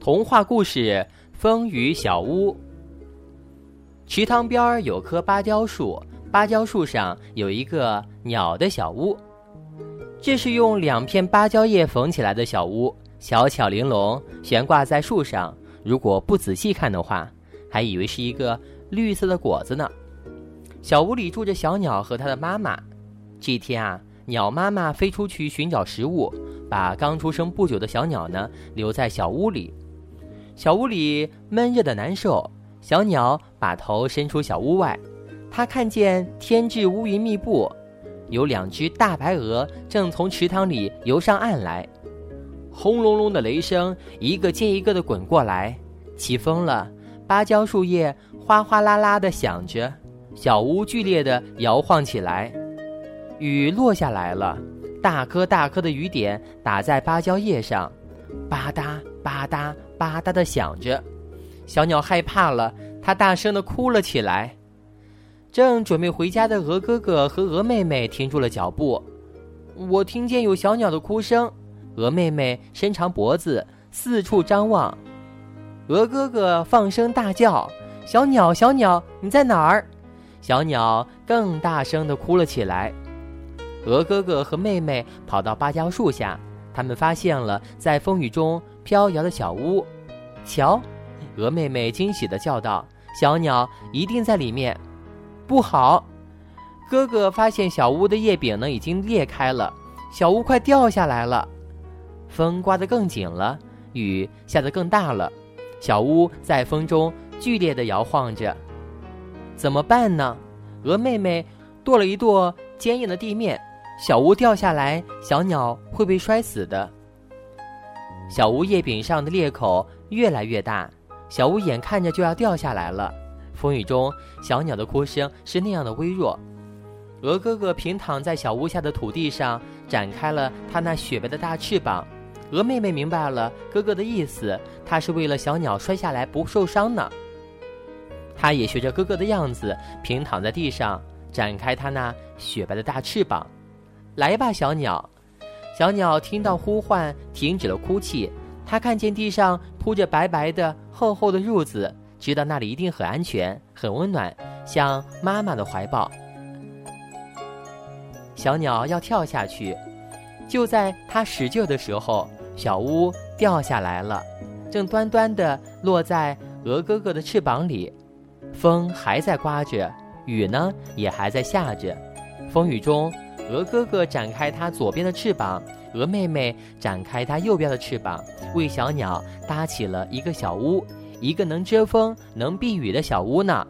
童话故事《风雨小屋》。池塘边儿有棵芭蕉树，芭蕉树上有一个鸟的小屋。这是用两片芭蕉叶缝起来的小屋，小巧玲珑，悬挂在树上。如果不仔细看的话，还以为是一个绿色的果子呢。小屋里住着小鸟和它的妈妈。这天啊，鸟妈妈飞出去寻找食物，把刚出生不久的小鸟呢留在小屋里。小屋里闷热的难受，小鸟把头伸出小屋外，它看见天际乌云密布，有两只大白鹅正从池塘里游上岸来，轰隆隆的雷声一个接一个的滚过来，起风了，芭蕉树叶哗哗啦啦的响着，小屋剧烈的摇晃起来，雨落下来了，大颗大颗的雨点打在芭蕉叶上，吧嗒吧嗒。吧嗒的响着，小鸟害怕了，它大声的哭了起来。正准备回家的鹅哥哥和鹅妹妹停住了脚步。我听见有小鸟的哭声，鹅妹妹伸长脖子四处张望，鹅哥哥放声大叫：“小鸟，小鸟，你在哪儿？”小鸟更大声的哭了起来。鹅哥哥和妹妹跑到芭蕉树下，他们发现了在风雨中。飘摇的小屋，瞧，鹅妹妹惊喜的叫道：“小鸟一定在里面。”不好，哥哥发现小屋的叶柄呢已经裂开了，小屋快掉下来了。风刮得更紧了，雨下得更大了，小屋在风中剧烈的摇晃着。怎么办呢？鹅妹妹跺了一跺坚硬的地面，小屋掉下来，小鸟会被摔死的。小屋叶柄上的裂口越来越大，小屋眼看着就要掉下来了。风雨中，小鸟的哭声是那样的微弱。鹅哥哥平躺在小屋下的土地上，展开了他那雪白的大翅膀。鹅妹妹明白了哥哥的意思，他是为了小鸟摔下来不受伤呢。他也学着哥哥的样子，平躺在地上，展开他那雪白的大翅膀。来吧，小鸟。小鸟听到呼唤，停止了哭泣。它看见地上铺着白白的、厚厚的褥子，知道那里一定很安全、很温暖，像妈妈的怀抱。小鸟要跳下去，就在它使劲的时候，小屋掉下来了，正端端的落在鹅哥哥的翅膀里。风还在刮着，雨呢也还在下着，风雨中。鹅哥哥展开它左边的翅膀，鹅妹妹展开它右边的翅膀，为小鸟搭起了一个小屋，一个能遮风、能避雨的小屋呢。